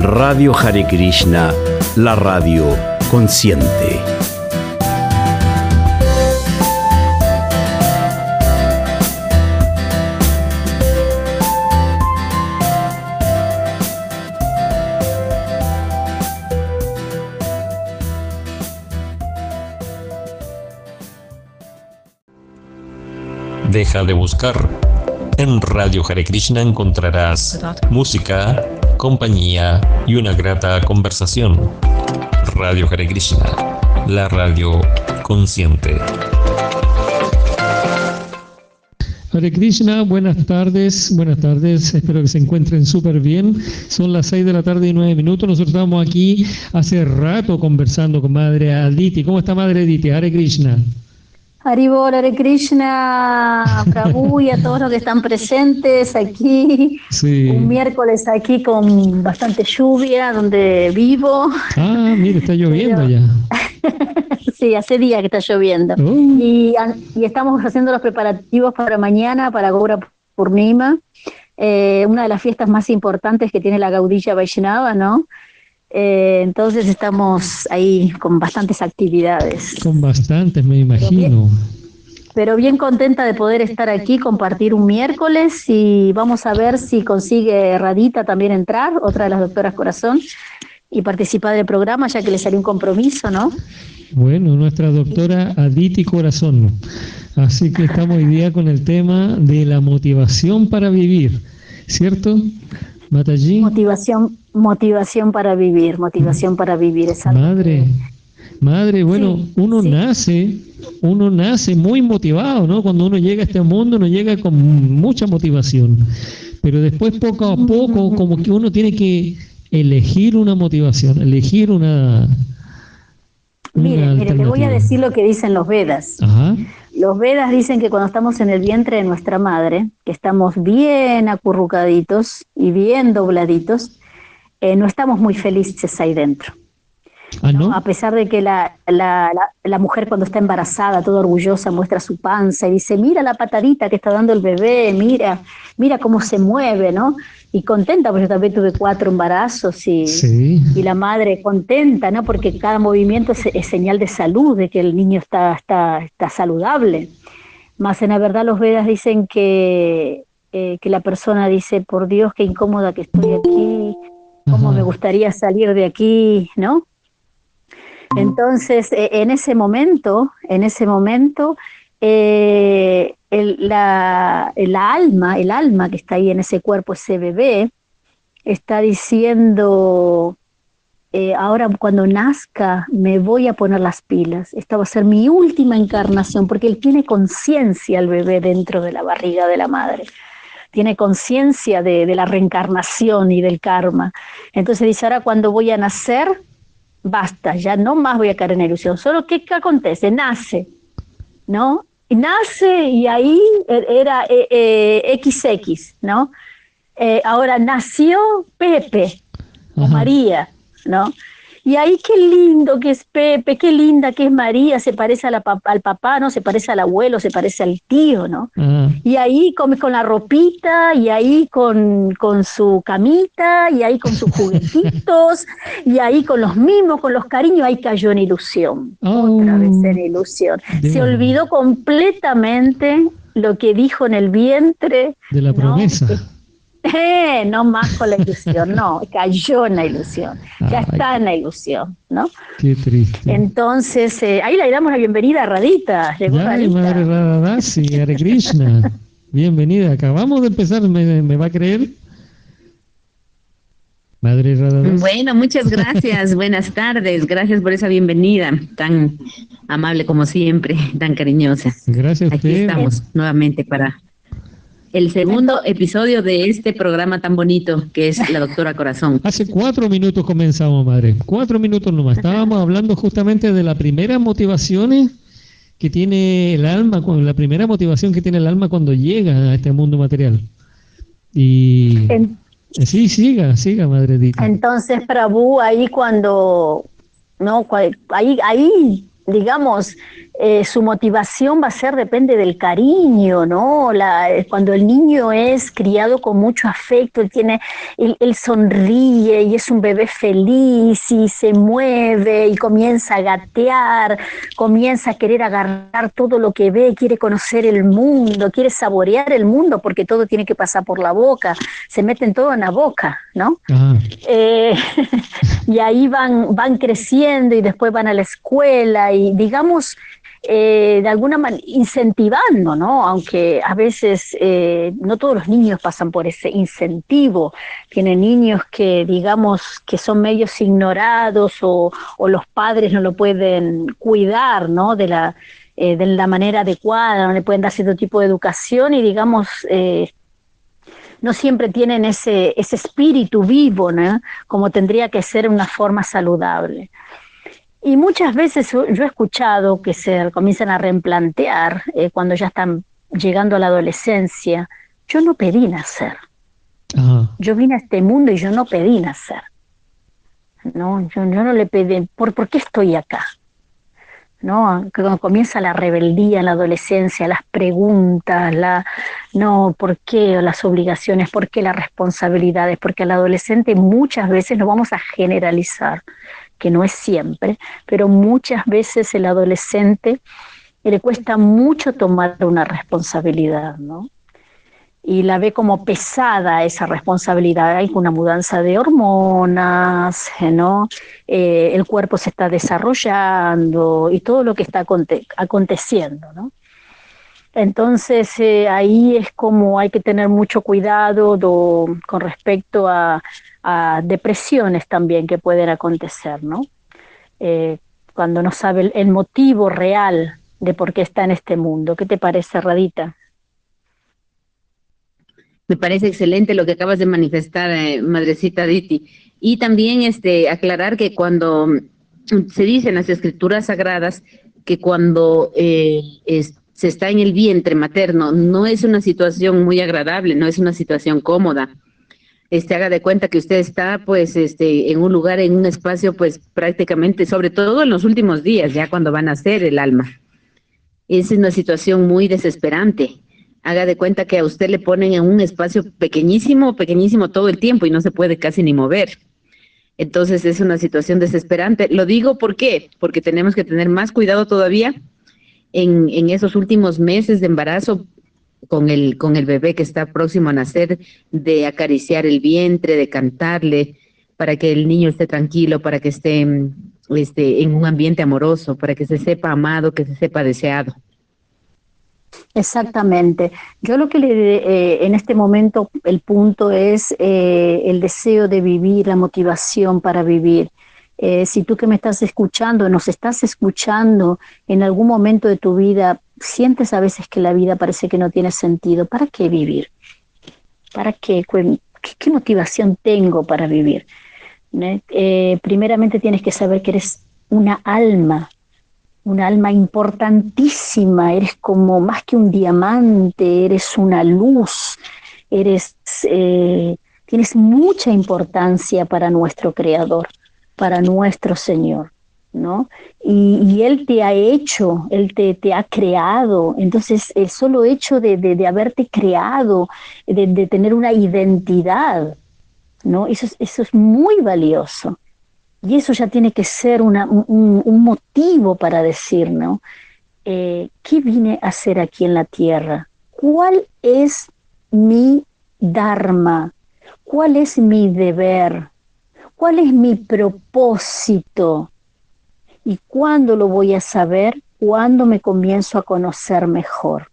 Radio Hare Krishna, la radio consciente. Deja de buscar. En Radio Hare Krishna encontrarás música, compañía y una grata conversación. Radio Hare Krishna, la radio consciente. Hare Krishna, buenas tardes, buenas tardes, espero que se encuentren súper bien. Son las 6 de la tarde y 9 minutos. Nosotros estamos aquí hace rato conversando con Madre Aditi. ¿Cómo está Madre Aditi? Hare Krishna. Haribol, Hare Krishna, Prabhu y a todos los que están presentes aquí. Un miércoles aquí con bastante lluvia, donde vivo. Ah, mire, está lloviendo ya. sí, hace días que está lloviendo. Oh. Y, estamos haciendo los preparativos para mañana, para Gaura Purnima, eh, una de las fiestas más importantes que tiene la Gaudilla Vaishnava, ¿no? Eh, entonces estamos ahí con bastantes actividades. Con bastantes, me imagino. Pero bien, contenta de poder estar aquí, compartir un miércoles y vamos a ver si consigue Radita también entrar, otra de las doctoras Corazón, y participar del programa, ya que le salió un compromiso, ¿no? Bueno, nuestra doctora Aditi Corazón. Así que estamos hoy día con el tema de la motivación para vivir, ¿cierto? Mataji. Motivación, motivación para vivir, motivación para vivir. Esa madre, madre, bueno, uno nace, uno nace muy motivado, ¿no? Cuando uno llega a este mundo, uno llega con mucha motivación. Pero después, poco a poco, como que uno tiene que elegir una motivación, elegir una. mire, mire, te voy a decir lo que dicen los Vedas. Ajá. Los Vedas dicen que cuando estamos en el vientre de nuestra madre, que estamos bien acurrucaditos y bien dobladitos, eh, no estamos muy felices ahí dentro. ¿Ah, A pesar de que la, la, mujer cuando está embarazada, toda orgullosa, muestra su panza y dice, mira la patadita que está dando el bebé, mira, mira cómo se mueve, ¿no? Y contenta, porque yo también tuve cuatro embarazos y, y la madre contenta, ¿no? Porque cada movimiento es, señal de salud, de que el niño está, está, está saludable. Más en la verdad los Vedas dicen que, eh, que la persona dice, por Dios, qué incómoda que estoy aquí, cómo me gustaría salir de aquí, ¿no? Entonces, e, en ese momento, en ese momento, eh, el, la, alma, el alma que está ahí en ese cuerpo, ese bebé, está diciendo, eh, ahora cuando nazca me voy a poner las pilas, esta va a ser mi última encarnación, porque él tiene conciencia el bebé dentro de la barriga de la madre, tiene conciencia de, de la reencarnación y del karma. Entonces dice, ahora cuando voy a nacer, basta, ya no más voy a caer en la ilusión. Solo ¿qué, acontece? Nace, ¿no? Y nace y ahí er, era XX, eh, ¿no? Eh, ahora nació Pepe o María, ¿no? Y ahí qué lindo que es Pepe, qué linda que es María, se parece a la, al papá, ¿no? Se parece al abuelo, se parece al tío, ¿no? Y ahí con la ropita, y ahí con, con su camita, y ahí con sus juguetitos, y ahí con los mimos, con los cariños, ahí cayó en ilusión, otra vez en oh. ilusión. Se olvidó completamente lo que dijo en el vientre. De la promesa. Eh, no más con la ilusión, no, cayó en la ilusión, ya está en la ilusión, ¿no? Qué triste. Entonces, eh, ahí le damos la bienvenida a Radita. Llegó Ay, Madre Radadasi, Hare Krishna. bienvenida, acabamos de empezar, ¿me, va a creer? Madre Radadasi. Bueno, muchas gracias, buenas tardes, gracias por esa bienvenida tan amable como siempre, tan cariñosa. Gracias a Aquí estamos nuevamente para el segundo episodio de este programa tan bonito que es La Doctora Corazón. Hace cuatro minutos comenzamos, madre. Cuatro minutos nomás. Estábamos hablando justamente de las primeras motivaciones que tiene el alma, la primera motivación que tiene el alma cuando llega a este mundo material. Y sí, siga, siga, madre Dita. Entonces, Prabhu, ahí cuando, no, ahí, ahí, digamos, eh, su motivación va a ser, depende del cariño, ¿no? La, eh, cuando el niño es criado con mucho afecto, él, tiene, él, sonríe y es un bebé feliz y se mueve y comienza a gatear, comienza a querer agarrar todo lo que ve, quiere conocer el mundo, quiere saborear el mundo porque todo tiene que pasar por la boca, se meten todo en la boca, ¿no? Eh, y ahí van, van creciendo y después van a la escuela y digamos, eh, de alguna manera incentivando, ¿no? Aunque a veces eh, no todos los niños pasan por ese incentivo. Tienen niños que, digamos, que son medios ignorados o, los padres no lo pueden cuidar, ¿no? De la, eh, de la manera adecuada, no le pueden dar cierto tipo de educación y, digamos, no siempre tienen ese, ese espíritu vivo, ¿no? Como tendría que ser una forma saludable. Y muchas veces yo he escuchado que se comienzan a replantear eh, cuando ya están llegando a la adolescencia. Yo no pedí nacer. Yo vine a este mundo y yo no pedí nacer. No, yo, no le pedí, ¿por, ¿por qué estoy acá? ¿no? Cuando comienza la rebeldía en la adolescencia, las preguntas, la, no, ¿por qué las obligaciones? ¿Por qué las responsabilidades? Porque al adolescente muchas veces lo vamos a generalizar que no es siempre, pero muchas veces el adolescente le cuesta mucho tomar una responsabilidad, ¿no? y la ve como pesada esa responsabilidad. Hay una mudanza de hormonas, ¿no? Eh, el cuerpo se está desarrollando y todo lo que está aconteciendo. ¿no? Entonces eh, ahí es como hay que tener mucho cuidado con respecto a, depresiones también que pueden acontecer, ¿no? Eh, cuando no sabe el, motivo real de por qué está en este mundo. ¿Qué te parece, Radita? Me parece excelente lo que acabas de manifestar, eh, madrecita Diti. Y también este, aclarar que cuando se dice en las escrituras sagradas que cuando eh, se está en el vientre materno, no es una situación muy agradable, no es una situación cómoda. Este, haga de cuenta que usted está pues este, en un lugar, en un espacio pues prácticamente, sobre todo en los últimos días, ya cuando van a nacer el alma. Es una situación muy desesperante. Haga de cuenta que a usted le ponen en un espacio pequeñísimo, pequeñísimo todo el tiempo y no se puede casi ni mover. Entonces es una situación desesperante. Lo digo ¿por qué? Porque tenemos que tener más cuidado todavía en, en esos últimos meses de embarazo con el, con el bebé que está próximo a nacer, de acariciar el vientre, de cantarle, para que el niño esté tranquilo, para que esté este, en un ambiente amoroso, para que se sepa amado, que se sepa deseado. Exactamente. Yo lo que le eh, en este momento el punto es eh, el deseo de vivir, la motivación para vivir. Eh, si tú que me estás escuchando, nos estás escuchando en algún momento de tu vida, sientes a veces que la vida parece que no tiene sentido. ¿Para qué vivir? ¿Para qué? ¿Qué, motivación tengo para vivir? primeramente tienes que saber que eres una alma un alma importantísima, eres como más que un diamante, eres una luz, eres, eh, tienes mucha importancia para nuestro Creador, para nuestro Señor, ¿no? Y, Él te ha hecho, Él te, te, ha creado, entonces el solo hecho de, de, haberte creado, de, de, tener una identidad, ¿no? Eso, eso es muy valioso. Y eso ya tiene que ser un, motivo para decir, ¿no? Eh, ¿Qué vine a hacer aquí en la tierra? ¿Cuál es mi dharma? ¿Cuál es mi deber? ¿Cuál es mi propósito? ¿Y cuándo lo voy a saber? Cuando me comienzo a conocer mejor,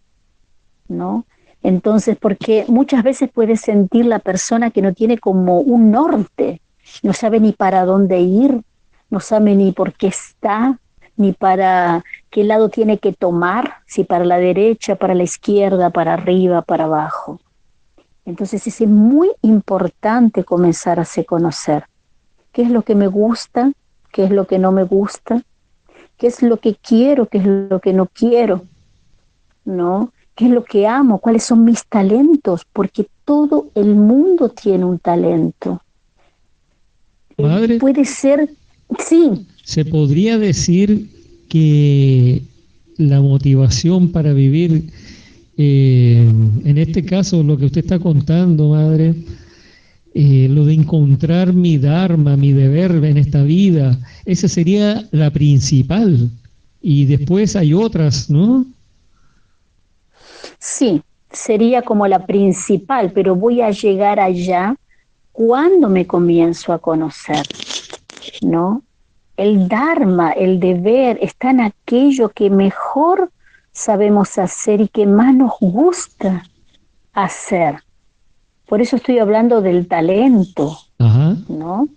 ¿no? Entonces, porque muchas veces puede sentir la persona que no tiene como un norte, no sabe ni para dónde ir, no sabe ni por qué está, ni para qué lado tiene que tomar, si para la derecha, para la izquierda, para arriba, para abajo. Entonces es muy importante comenzar a se conocer. ¿Qué es lo que me gusta? ¿Qué es lo que no me gusta? ¿Qué es lo que quiero? ¿Qué es lo que no quiero? ¿No? ¿Qué es lo que amo? ¿Cuáles son mis talentos? Porque todo el mundo tiene un talento. Puede ser, sí. Se podría decir que la motivación para vivir, eh, en este caso, lo que usted está contando, madre, eh, lo de encontrar mi Dharma, mi deber en esta vida, esa sería la principal. Y después hay otras, ¿no? Sí, sería como la principal, pero voy a llegar allá cuando me comienzo a conocer, ¿no? El Dharma, el deber, está en aquello que mejor sabemos hacer y que más nos gusta hacer. Por eso estoy hablando del talento, ¿no?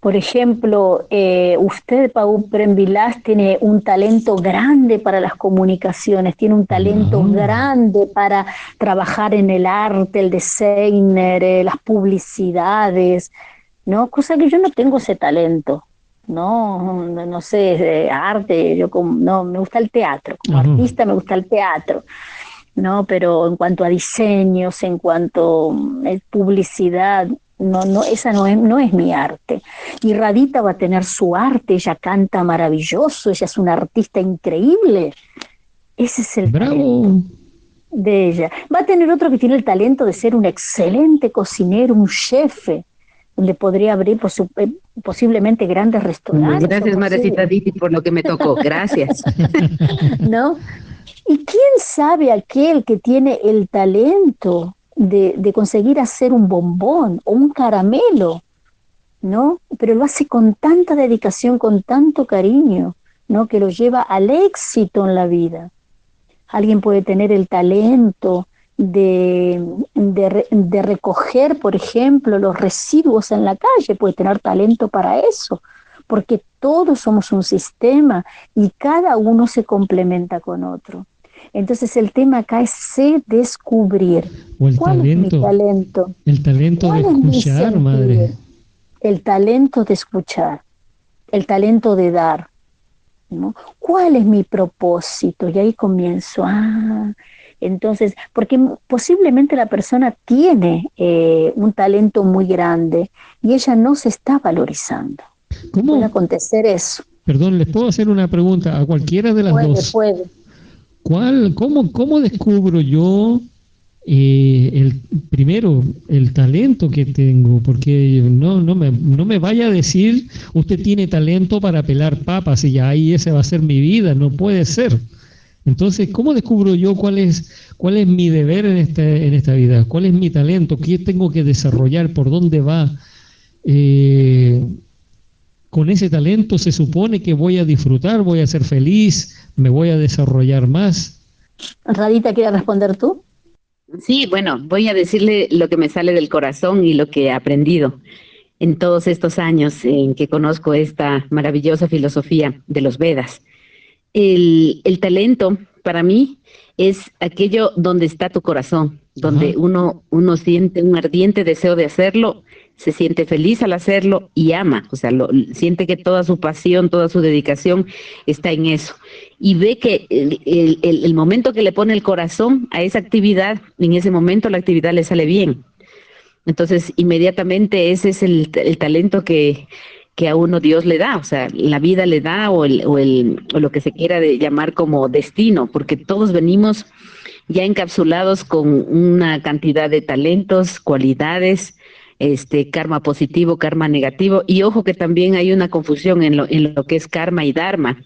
Por ejemplo, eh, usted, Pau Premvilás, tiene un talento grande para las comunicaciones, tiene un talento ah. grande para trabajar en el arte, el designer, eh, las publicidades, ¿no? Cosa que yo no tengo ese talento, ¿no? No, sé, arte, yo como, no, me gusta el teatro, como artista me gusta el teatro. ¿No? Pero en cuanto a diseños, en cuanto a eh, publicidad, no, no, esa no es, no es mi arte. Y Radita va a tener su arte, ella canta maravilloso, ella es una artista increíble. Ese es el Bravo. de ella. Va a tener otro que tiene el talento de ser un excelente cocinero, un chef, donde podría abrir eh, posiblemente grandes restaurantes. Gracias, Madrecita Diti, por lo que me tocó. Gracias. ¿No? ¿Y quién sabe aquel que tiene el talento de, conseguir hacer un bombón o un caramelo, ¿no? Pero lo hace con tanta dedicación, con tanto cariño, ¿no? Que lo lleva al éxito en la vida. Alguien puede tener el talento de, de, recoger, por ejemplo, los residuos en la calle, puede tener talento para eso, porque todos somos un sistema y cada uno se complementa con otro. Entonces el tema acá es sé descubrir. el ¿Cuál talento, es mi talento? El talento de escuchar, madre. El talento de escuchar, el talento de dar. ¿no? ¿Cuál es mi propósito? Y ahí comienzo. Ah, entonces, porque posiblemente la persona tiene eh, un talento muy grande y ella no se está valorizando. ¿Cómo? Puede acontecer eso. Perdón, ¿les puedo hacer una pregunta a cualquiera de las puede, dos? Puede. ¿Cuál, cómo, ¿Cómo descubro yo eh, el primero el talento que tengo? Porque no, no, me, no me vaya a decir usted tiene talento para pelar papas y ya ahí ese va a ser mi vida, no puede ser. Entonces, ¿cómo descubro yo cuál es, cuál es mi deber en, este, en esta vida? ¿Cuál es mi talento? ¿Qué tengo que desarrollar? ¿Por dónde va? Eh, con ese talento se supone que voy a disfrutar, voy a ser feliz, me voy a desarrollar más. Radita, ¿quieres responder tú? Sí, bueno, voy a decirle lo que me sale del corazón y lo que he aprendido en todos estos años en que conozco esta maravillosa filosofía de los Vedas. El, talento para mí es aquello donde está tu corazón, donde uno, uno siente un ardiente deseo de hacerlo se siente feliz al hacerlo y ama, o sea, lo, siente que toda su pasión, toda su dedicación está en eso. Y ve que el, momento que le pone el corazón a esa actividad, en ese momento la actividad le sale bien. Entonces, inmediatamente ese es el, talento que, que, a uno Dios le da, o sea, la vida le da o, el, o, el, o lo que se quiera de llamar como destino, porque todos venimos ya encapsulados con una cantidad de talentos, cualidades, este karma positivo, karma negativo. Y ojo que también hay una confusión en lo, en lo que es karma y dharma.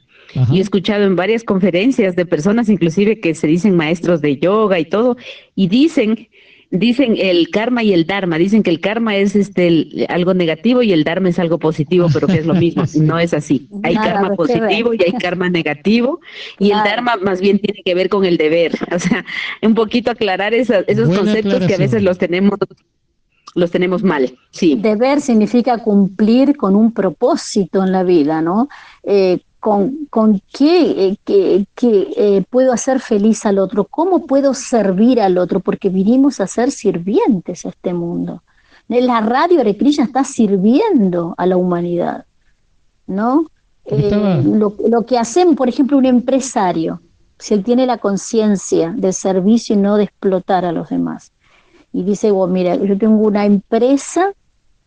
Y he escuchado en varias conferencias de personas inclusive que se dicen maestros de yoga y todo, y dicen, dicen el karma y el dharma, dicen que el karma es este algo negativo y el dharma es algo positivo, pero que es lo mismo, no es así. Hay karma positivo y hay karma negativo, y el dharma más bien tiene que ver con el deber, o sea, un poquito aclarar esos conceptos que a veces los tenemos los tenemos mal, sí. Deber significa cumplir con un propósito en la vida, ¿no? Eh, con, con, qué, eh, eh, puedo hacer feliz al otro, cómo puedo servir al otro, porque vinimos a ser sirvientes a este mundo. La radio Arecrilla está sirviendo a la humanidad, ¿no? lo, lo, que hacen, por ejemplo, un empresario, si él tiene la conciencia de servicio y no de explotar a los demás, y dice, bueno, mira, yo tengo una empresa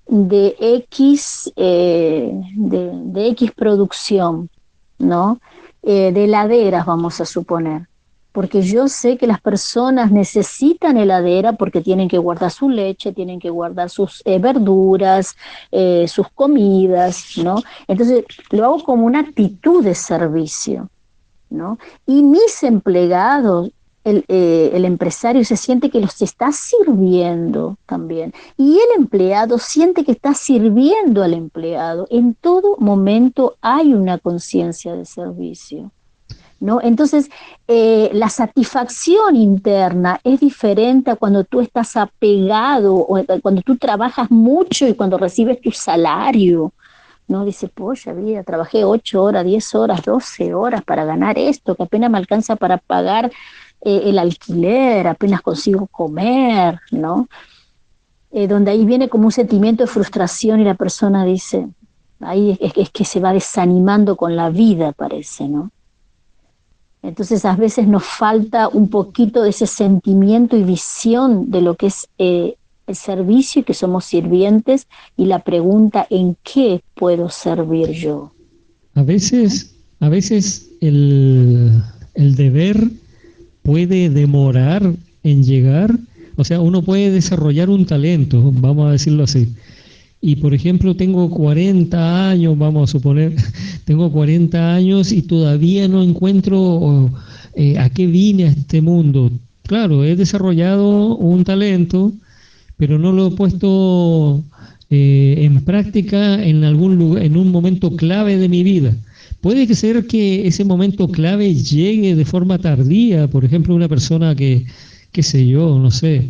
de X, eh, de, X producción, ¿no? eh, de heladeras, vamos a suponer, porque yo sé que las personas necesitan heladera porque tienen que guardar su leche, tienen que guardar sus eh, verduras, sus comidas, ¿no? Entonces lo hago como una actitud de servicio, ¿no? Y mis empleados, el, eh, el, empresario se siente que los está sirviendo también. Y el empleado siente que está sirviendo al empleado. En todo momento hay una conciencia de servicio. ¿No? Entonces, eh, la satisfacción interna es diferente a cuando tú estás apegado o cuando tú trabajas mucho y cuando recibes tu salario. ¿no? Dice, polla vida, trabajé 8 horas, 10 horas, 12 horas para ganar esto, que apenas me alcanza para pagar eh, el alquiler, apenas consigo comer, ¿no? Eh, donde ahí viene como un sentimiento de frustración y la persona dice, ahí es, que se va desanimando con la vida, parece, ¿no? Entonces a veces nos falta un poquito de ese sentimiento y visión de lo que es eh, el servicio y que somos sirvientes y la pregunta en qué puedo servir yo. A veces, a veces el deber puede demorar en llegar, o sea, uno puede desarrollar un talento, vamos a decirlo así. Y por ejemplo, tengo 40 años, vamos a suponer, tengo 40 años y todavía no encuentro eh, a qué vine a este mundo. Claro, he desarrollado un talento, pero no lo he puesto eh, en práctica en algún lugar, en un momento clave de mi vida. Puede ser que ese momento clave llegue de forma tardía, por ejemplo, una persona que, qué sé yo, no sé.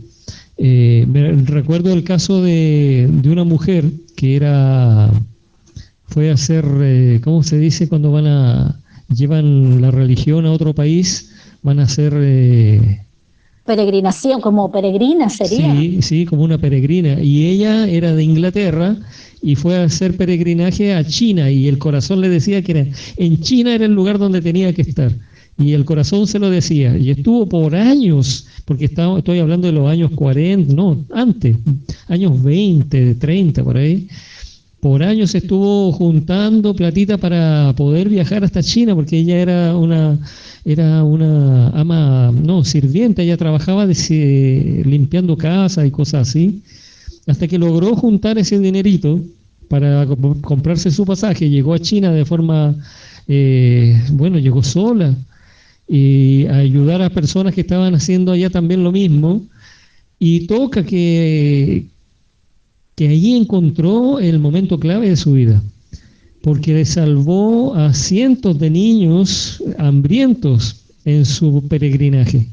Eh, me recuerdo el caso de, una mujer que era, fue a hacer, eh, ¿cómo se dice cuando van a, llevan la religión a otro país? Van a hacer... Eh, peregrinación, como peregrina sería. Sí, sí, como una peregrina. Y ella era de Inglaterra y fue a hacer peregrinaje a China y el corazón le decía que era, en China era el lugar donde tenía que estar. Y el corazón se lo decía. Y estuvo por años, porque estoy hablando de los años 40, no, antes, años 20, 30, por ahí. Por años estuvo juntando platita para poder viajar hasta China, porque ella era una, era una ama, no, sirviente, ella trabajaba limpiando casa y cosas así hasta que logró juntar ese dinerito para comprarse su pasaje. Llegó a China de forma, eh, bueno, llegó sola y a ayudar a personas que estaban haciendo allá también lo mismo. Y toca que, que allí encontró el momento clave de su vida, porque le salvó a cientos de niños hambrientos en su peregrinaje.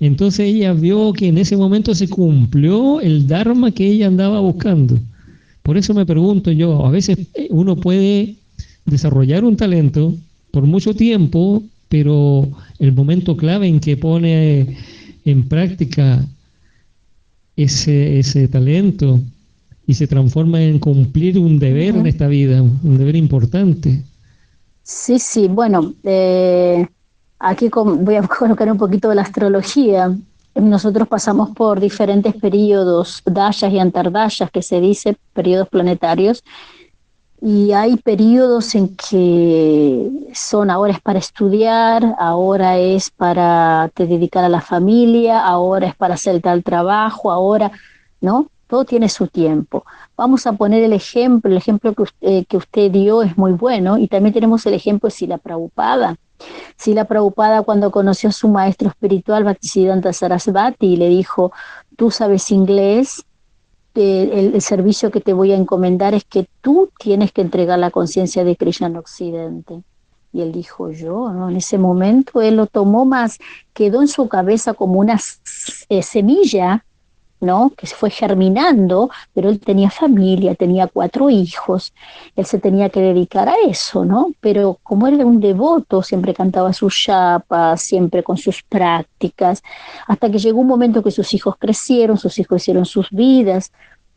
Entonces ella vio que en ese momento se cumplió el Dharma que ella andaba buscando. Por eso me pregunto yo, a veces uno puede desarrollar un talento por mucho tiempo, pero el momento clave en que pone en práctica ese, ese talento y se transforma en cumplir un deber en esta vida, un deber importante. Sí, sí, bueno, eh, Aquí voy a colocar un poquito de la astrología. Nosotros pasamos por diferentes periodos, dayas y antardayas, que se dice, periodos planetarios, y hay periodos en que son ahora es para estudiar, ahora es para te dedicar a la familia, ahora es para hacer tal trabajo, ahora, ¿no? Todo tiene su tiempo. Vamos a poner el ejemplo, el ejemplo que usted, eh, que usted dio es muy bueno, y también tenemos el ejemplo de Sila Prabhupada si la preocupada cuando conoció a su maestro espiritual, Bhaktisiddhanta Sarasvati, le dijo, tú sabes inglés, el, servicio que te voy a encomendar es que tú tienes que entregar la conciencia de Krishna en Occidente. Y él dijo, yo, ¿no? En ese momento él lo tomó más, quedó en su cabeza como una eh, semilla ¿no? que se fue germinando, pero él tenía familia, tenía cuatro hijos, él se tenía que dedicar a eso, ¿no? Pero como era un devoto, siempre cantaba sus chapas, siempre con sus prácticas, hasta que llegó un momento que sus hijos crecieron, sus hijos hicieron sus vidas,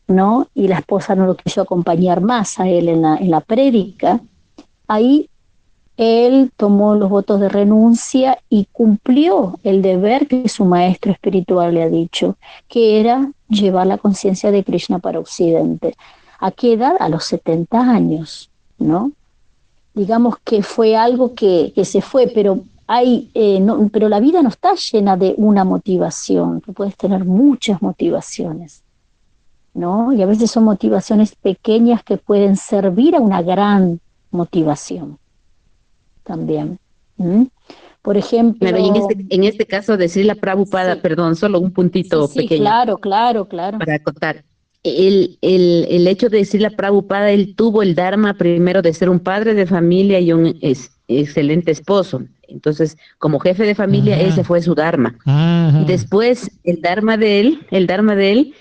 ¿no? Y la esposa no lo quiso acompañar más a él en la, en la prédica. Ahí él tomó los votos de renuncia y cumplió el deber que su maestro espiritual le ha dicho, que era llevar la conciencia de Krishna para Occidente. ¿A qué edad? A los 70 años, ¿no? digamos que fue algo que, se fue, pero hay, eh, no, pero la vida no está llena de una motivación, tú puedes tener muchas motivaciones, ¿no? Y a veces son motivaciones pequeñas que pueden servir a una gran motivación también. Por ejemplo. en este, en este caso, decir la Prabhupada, perdón, solo un puntito pequeño. Claro, claro, claro. Para acotar. El, el, el, hecho de decir la Prabhupada, él tuvo el Dharma primero de ser un padre de familia y un excelente esposo. Entonces, como jefe de familia, ese fue su Dharma. Después, el Dharma de él, el Dharma de él,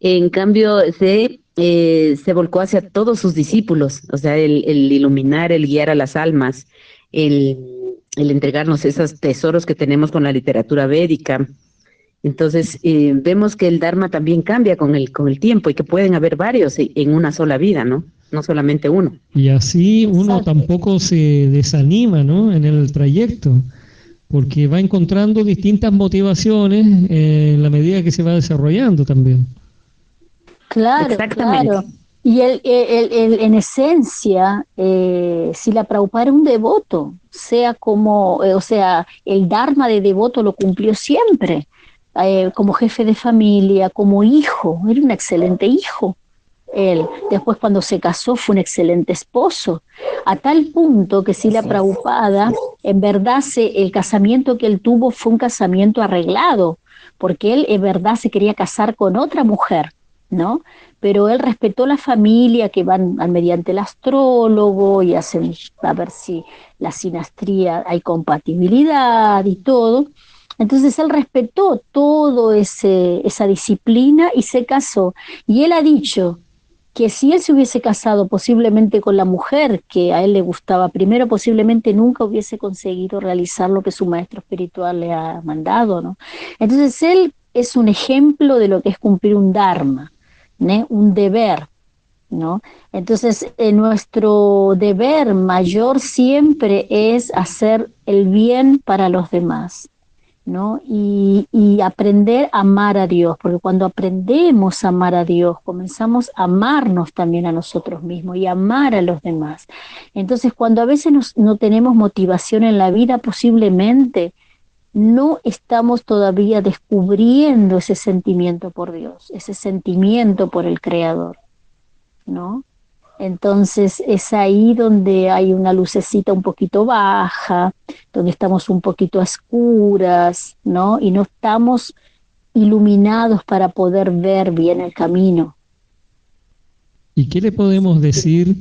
en cambio, se, eh, se volcó hacia todos sus discípulos, o sea, el, el iluminar, el guiar a las almas, el el entregarnos esos tesoros que tenemos con la literatura védica. Entonces, eh, vemos que el Dharma también cambia con el, con el tiempo y que pueden haber varios en una sola vida, ¿no? No solamente uno. Y así uno tampoco se desanima, ¿no? En el trayecto, porque va encontrando distintas motivaciones en la medida que se va desarrollando también. Claro, Exactamente. claro. Y el, en esencia, eh, si la Prabhupada era un devoto, sea como, eh, o sea, el Dharma de devoto lo cumplió siempre, eh, como jefe de familia, como hijo, era un excelente hijo. Él, después cuando se casó fue un excelente esposo, a tal punto que si la Prabhupada, en verdad se, el casamiento que él tuvo fue un casamiento arreglado, porque él en verdad se quería casar con otra mujer, ¿no? pero él respetó la familia que van mediante el astrólogo y hacen a ver si la sinastría hay compatibilidad y todo. Entonces él respetó ese esa disciplina y se casó. Y él ha dicho que si él se hubiese casado posiblemente con la mujer que a él le gustaba primero, posiblemente nunca hubiese conseguido realizar lo que su maestro espiritual le ha mandado, ¿no? Entonces él es un ejemplo de lo que es cumplir un dharma un deber. ¿no? Entonces, eh, nuestro deber mayor siempre es hacer el bien para los demás. ¿no? Y, y, aprender a amar a Dios, porque cuando aprendemos a amar a Dios, comenzamos a amarnos también a nosotros mismos y amar a los demás. Entonces, cuando a veces no tenemos motivación en la vida, posiblemente no estamos todavía descubriendo ese sentimiento por Dios, ese sentimiento por el Creador, ¿no? Entonces es ahí donde hay una lucecita un poquito baja, donde estamos un poquito a oscuras, ¿no? Y no estamos iluminados para poder ver bien el camino. ¿Y qué le podemos decir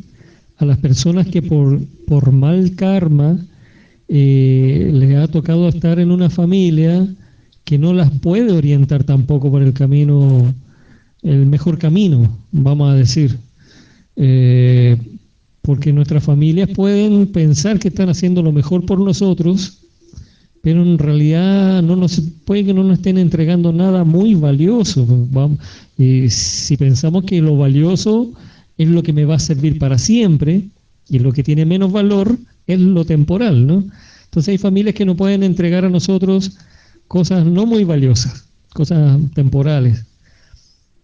a las personas que por, por mal karma eh, les ha tocado estar en una familia que no las puede orientar tampoco por el camino, el mejor camino, vamos a decir. Eh, porque nuestras familias pueden pensar que están haciendo lo mejor por nosotros, pero en realidad no nos puede que no nos estén entregando nada muy valioso. Vamos, si pensamos que lo valioso es lo que me va a servir para siempre y lo que tiene menos valor es lo temporal, ¿no? Entonces hay familias que no pueden entregar a nosotros cosas no muy valiosas, cosas temporales.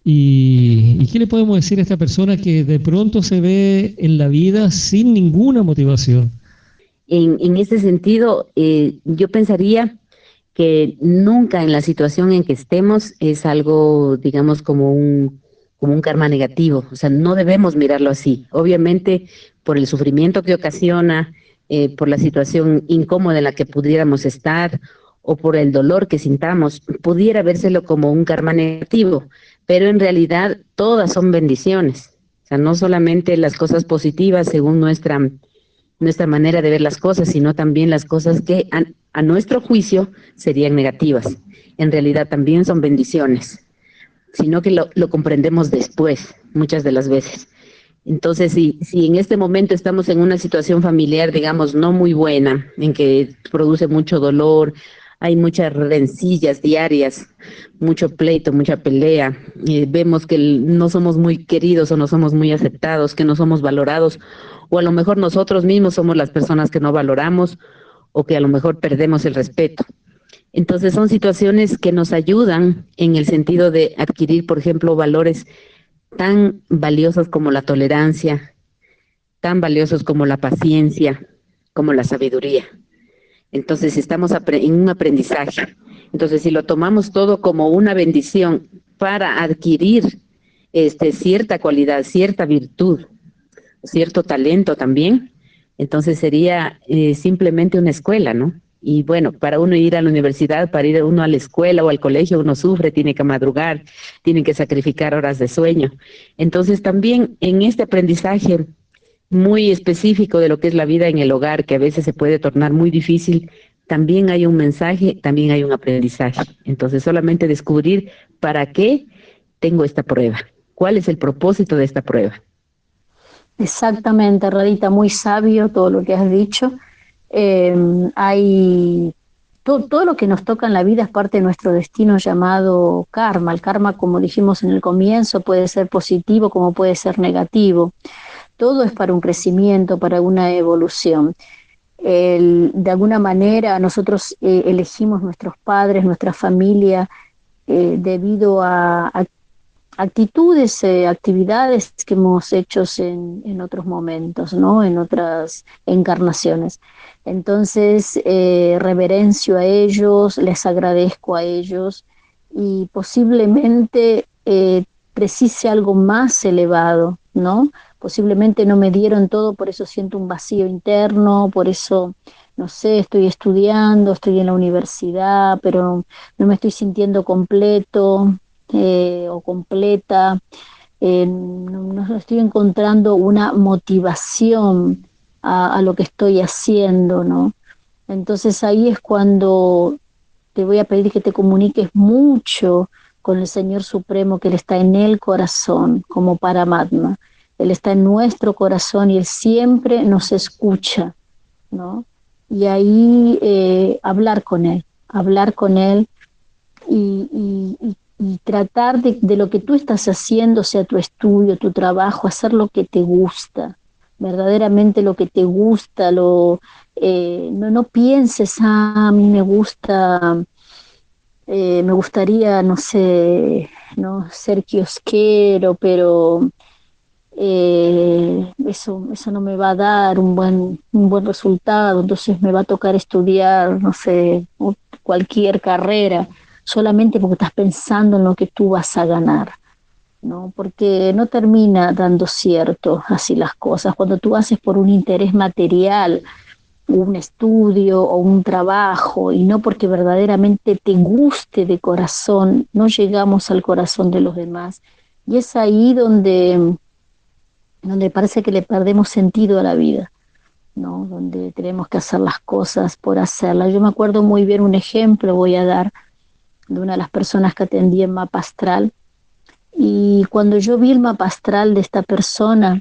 ¿Y, qué le podemos decir a esta persona que de pronto se ve en la vida sin ninguna motivación? En, en ese sentido, eh, yo pensaría que nunca en la situación en que estemos es algo, digamos, como un, como un karma negativo. O sea, no debemos mirarlo así. Obviamente, por el sufrimiento que ocasiona, eh, por la situación incómoda en la que pudiéramos estar o por el dolor que sintamos, pudiera vérselo como un karma negativo, pero en realidad todas son bendiciones. O sea, no solamente las cosas positivas según nuestra, nuestra manera de ver las cosas, sino también las cosas que a nuestro juicio serían negativas. En realidad también son bendiciones, sino que lo, lo comprendemos después, muchas de las veces. Entonces, si, si en este momento estamos en una situación familiar, digamos, no muy buena, en que produce mucho dolor, hay muchas rencillas diarias, mucho pleito, mucha pelea, vemos que no somos muy queridos o no somos muy aceptados, que no somos valorados, o a lo mejor nosotros mismos somos las personas que no valoramos o que a lo mejor perdemos el respeto. Entonces son situaciones que nos ayudan en el sentido de adquirir, por ejemplo, valores tan valiosas como la tolerancia, tan valiosos como la paciencia, como la sabiduría. Entonces estamos en un aprendizaje. Entonces si lo tomamos todo como una bendición para adquirir este, cierta cualidad, cierta virtud, cierto talento también, entonces sería eh, simplemente una escuela, ¿no? Y bueno, para uno ir a la universidad, para ir uno a la escuela o al colegio, uno sufre, tiene que madrugar, tiene que sacrificar horas de sueño. Entonces también en este aprendizaje muy específico de lo que es la vida en el hogar, que a veces se puede tornar muy difícil, también hay un mensaje, también hay un aprendizaje. Entonces solamente descubrir para qué tengo esta prueba, cuál es el propósito de esta prueba. Exactamente, Radita, muy sabio todo lo que has dicho. Em, hay todo lo que nos toca en la vida es parte de nuestro destino llamado karma. El karma, como dijimos en el comienzo, puede ser positivo como puede ser negativo. Todo es para un crecimiento, para una evolución. de alguna manera nosotros eh, elegimos nuestros padres, nuestra familia, eh, debido a, a, actitudes, eh, actividades que hemos hecho en, en, otros momentos, ¿no? en otras encarnaciones. Entonces, eh, reverencio a ellos, les agradezco a ellos y posiblemente eh, precise algo más elevado, ¿no? Posiblemente no me dieron todo, por eso siento un vacío interno, por eso, no sé, estoy estudiando, estoy en la universidad, pero no me estoy sintiendo completo, eh, o completa, no, estoy encontrando una motivación a, lo que estoy haciendo, ¿no? Entonces ahí es cuando te voy a pedir que te comuniques mucho con el Señor Supremo, que Él está en el corazón, como Paramatma. Él está en nuestro corazón y Él siempre nos escucha, ¿no? Y ahí eh, hablar con Él, hablar con Él y, tratar de, lo que tú estás haciendo, sea tu estudio, tu trabajo, hacer lo que te gusta, verdaderamente lo que te gusta, lo, eh, no, no pienses, ah, a mí me gusta, eh, me gustaría, no sé, no ser kiosquero, pero eh, eso, eso no me va a dar un buen, un buen resultado, entonces me va a tocar estudiar, no sé, cualquier carrera solamente porque estás pensando en lo que tú vas a ganar, ¿no? Porque no termina dando cierto así las cosas. Cuando tú haces por un interés material, un estudio o un trabajo y no porque verdaderamente te guste de corazón, no llegamos al corazón de los demás. Y es ahí donde, donde parece que le perdemos sentido a la vida. ¿no? donde tenemos que hacer las cosas por hacerlas. Yo me acuerdo muy bien un ejemplo, voy a dar, de una de las personas que atendí en mapa astral. Y cuando yo vi el mapa astral de esta persona,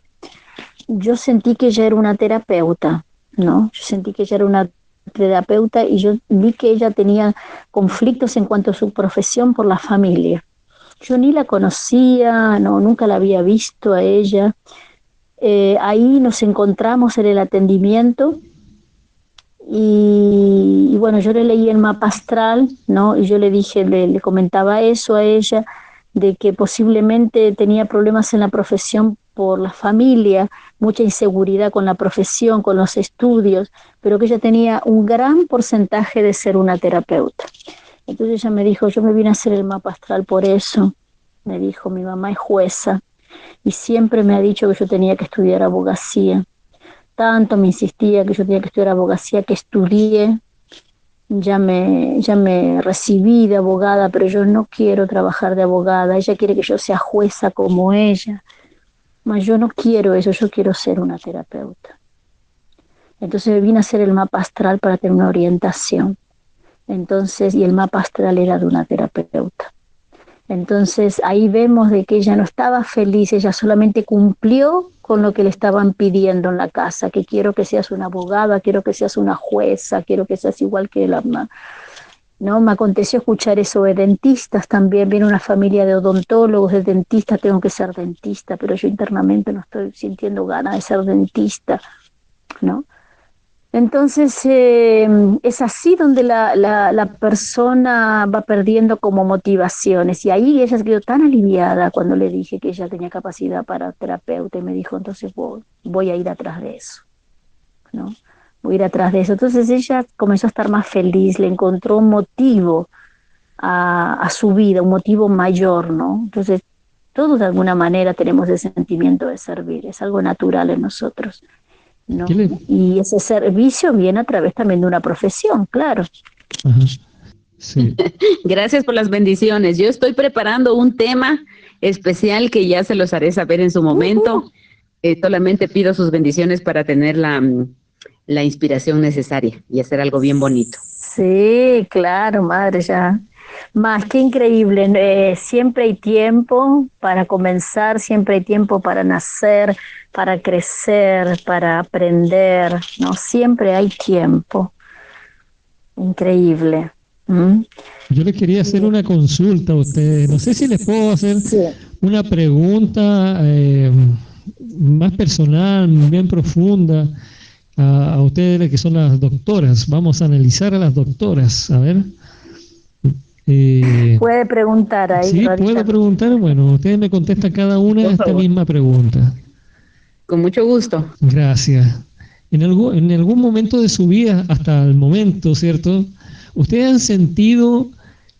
yo sentí que ella era una terapeuta, ¿no? Yo sentí que ella era una terapeuta y yo vi que ella tenía conflictos en cuanto a su profesión por la familia. Yo ni la conocía, no, nunca la había visto a ella. Eh, ahí nos encontramos en el atendimiento y, bueno, yo le leí el mapa astral, ¿no? Y yo le dije, le, comentaba eso a ella, de que posiblemente tenía problemas en la profesión por la familia, mucha inseguridad con la profesión, con los estudios, pero que ella tenía un gran porcentaje de ser una terapeuta. Entonces ella me dijo, yo me vine a hacer el mapa astral por eso. Me dijo, mi mamá es jueza y siempre me ha dicho que yo tenía que estudiar abogacía tanto me insistía que yo tenía que estudiar abogacía, que estudié, ya me, ya me recibí de abogada, pero yo no quiero trabajar de abogada, ella quiere que yo sea jueza como ella, mas yo no quiero eso, yo quiero ser una terapeuta. Entonces vine a hacer el mapa astral para tener una orientación. Entonces, y el mapa astral era de una terapeuta. Entonces ahí vemos de que ella no estaba feliz, ella solamente cumplió con lo que le estaban pidiendo en la casa, que quiero que seas una abogada, quiero que seas una jueza, quiero que seas igual que la ¿no? Me aconteció escuchar eso de dentistas también, viene una familia de odontólogos, de dentistas, tengo que ser dentista, pero yo internamente no estoy sintiendo ganas de ser dentista, ¿no? Entonces eh, es así donde la, la, persona va perdiendo como motivaciones y ahí ella se quedó tan aliviada cuando le dije que ella tenía capacidad para terapeuta y me dijo entonces voy, voy a ir atrás de eso, ¿no? Voy a ir atrás de eso. Entonces ella comenzó a estar más feliz, le encontró un motivo a, a su vida, un motivo mayor, ¿no? Entonces todos de alguna manera tenemos ese sentimiento de servir, es algo natural en nosotros. Y ese servicio viene a través también de una profesión, claro. Gracias por las bendiciones. Yo estoy preparando un tema especial que ya se los haré saber en su momento. Eh, solamente pido sus bendiciones para tener la, la inspiración necesaria y hacer algo bien bonito. Sí, claro, madre, ya más que increíble, eh, siempre hay tiempo para comenzar, siempre hay tiempo para nacer, para crecer, para aprender, ¿no? Siempre hay tiempo. Increíble. Yo le quería hacer una consulta a ustedes. No sé si les puedo hacer una pregunta eh, más personal, bien profunda a, a, ustedes que son las doctoras. Vamos a analizar a las doctoras. A ver. Eh, puede preguntar ahí. Sí, puede preguntar. Bueno, ustedes me contestan cada una esta misma pregunta. Con mucho gusto. Gracias. En algún, en algún momento de su vida, hasta el momento, ¿cierto? ¿Ustedes han sentido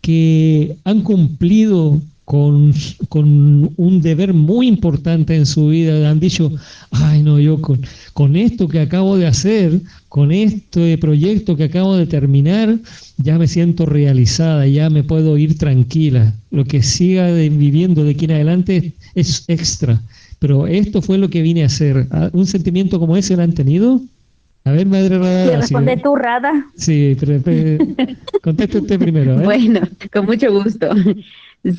que han cumplido con, con, un deber muy importante en su vida. Han dicho, ay no, yo con, con esto que acabo de hacer, con este proyecto que acabo de terminar, ya me siento realizada, ya me puedo ir tranquila. Lo que siga viviendo de aquí en adelante es extra. Pero esto fue lo que vine a hacer. Ah, ¿Un sentimiento como ese lo han tenido? A ver, madre Rada. responde tú, Rada? Sí, pero, conteste usted primero. Bueno, con mucho gusto.